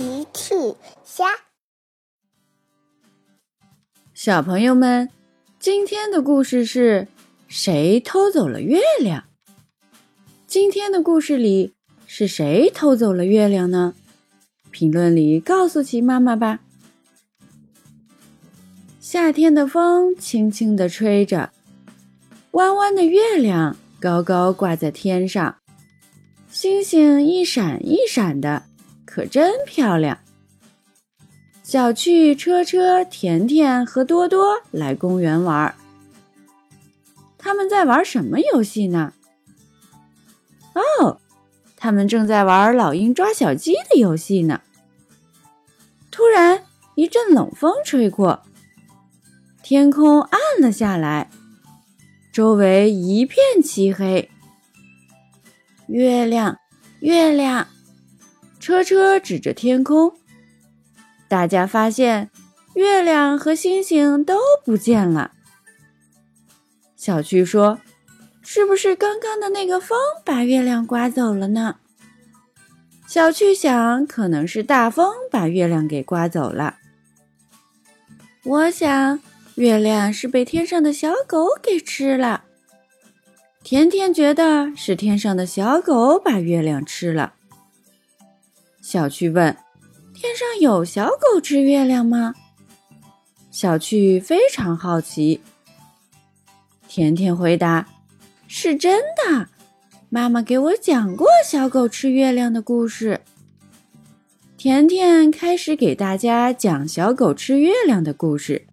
奇趣虾，小朋友们，今天的故事是谁偷走了月亮？今天的故事里是谁偷走了月亮呢？评论里告诉奇妈妈吧。夏天的风轻轻地吹着，弯弯的月亮高高挂在天上，星星一闪一闪的。可真漂亮！小趣、车车、甜甜和多多来公园玩。他们在玩什么游戏呢？哦，他们正在玩老鹰抓小鸡的游戏呢。突然，一阵冷风吹过，天空暗了下来，周围一片漆黑。月亮，月亮。车车指着天空，大家发现月亮和星星都不见了。小趣说：“是不是刚刚的那个风把月亮刮走了呢？”小趣想，可能是大风把月亮给刮走了。我想，月亮是被天上的小狗给吃了。甜甜觉得是天上的小狗把月亮吃了。小趣问：“天上有小狗吃月亮吗？”小趣非常好奇。甜甜回答：“是真的，妈妈给我讲过小狗吃月亮的故事。”甜甜开始给大家讲小狗吃月亮的故事。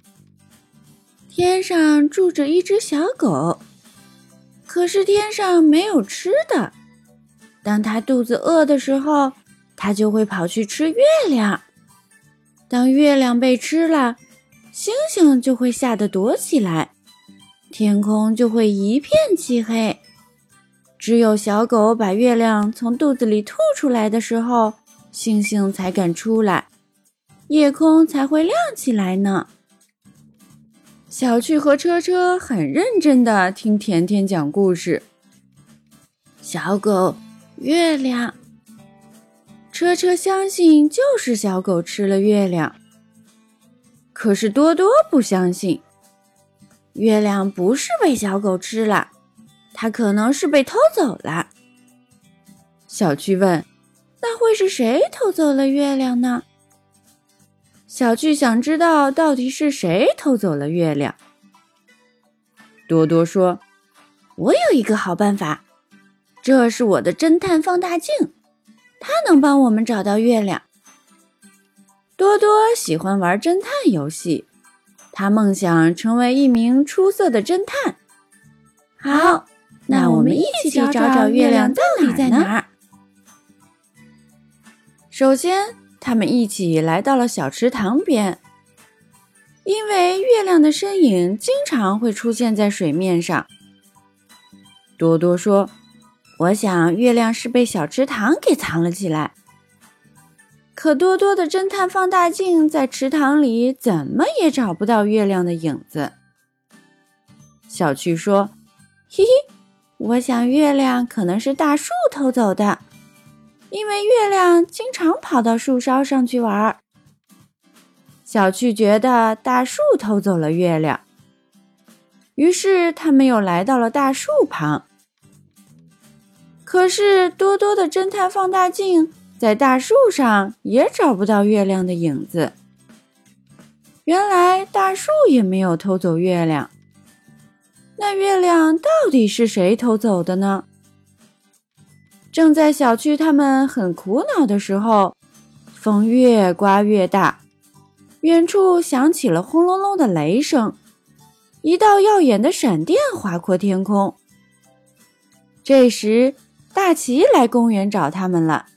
天上住着一只小狗，可是天上没有吃的。当它肚子饿的时候，它就会跑去吃月亮。当月亮被吃了，星星就会吓得躲起来，天空就会一片漆黑。只有小狗把月亮从肚子里吐出来的时候，星星才敢出来，夜空才会亮起来呢。小趣和车车很认真的听甜甜讲故事。小狗，月亮。车车相信就是小狗吃了月亮，可是多多不相信。月亮不是被小狗吃了，它可能是被偷走了。小趣问：“那会是谁偷走了月亮呢？”小趣想知道到底是谁偷走了月亮。多多说：“我有一个好办法，这是我的侦探放大镜。”它能帮我们找到月亮。多多喜欢玩侦探游戏，他梦想成为一名出色的侦探。好，那我们一起去找找月亮到底在哪儿。首先，他们一起来到了小池塘边，因为月亮的身影经常会出现在水面上。多多说。我想，月亮是被小池塘给藏了起来。可多多的侦探放大镜在池塘里怎么也找不到月亮的影子。小趣说：“嘿嘿，我想月亮可能是大树偷走的，因为月亮经常跑到树梢上去玩。”小趣觉得大树偷走了月亮，于是他们又来到了大树旁。可是多多的侦探放大镜在大树上也找不到月亮的影子。原来大树也没有偷走月亮。那月亮到底是谁偷走的呢？正在小区他们很苦恼的时候，风越刮越大，远处响起了轰隆隆的雷声，一道耀眼的闪电划过天空。这时。大奇来公园找他们了。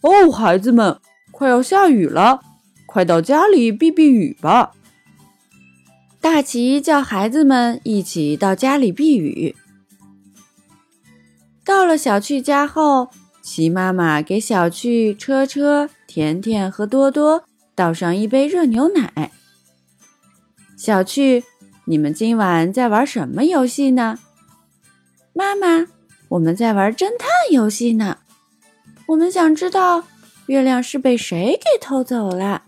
哦，孩子们，快要下雨了，快到家里避避雨吧。大奇叫孩子们一起到家里避雨。到了小趣家后，奇妈妈给小趣、车车、甜甜和多多倒上一杯热牛奶。小趣，你们今晚在玩什么游戏呢？妈妈。我们在玩侦探游戏呢，我们想知道月亮是被谁给偷走了。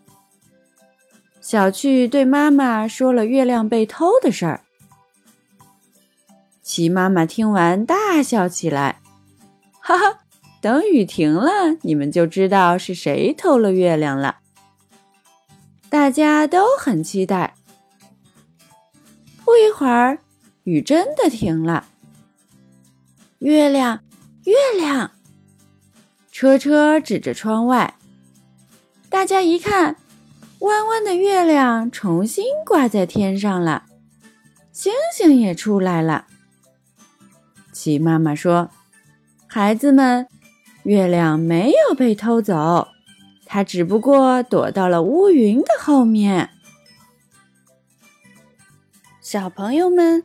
小趣对妈妈说了月亮被偷的事儿。齐妈妈听完大笑起来，哈哈！等雨停了，你们就知道是谁偷了月亮了。大家都很期待。不一会儿，雨真的停了。月亮，月亮！车车指着窗外，大家一看，弯弯的月亮重新挂在天上了，星星也出来了。齐妈妈说：“孩子们，月亮没有被偷走。”它只不过躲到了乌云的后面。小朋友们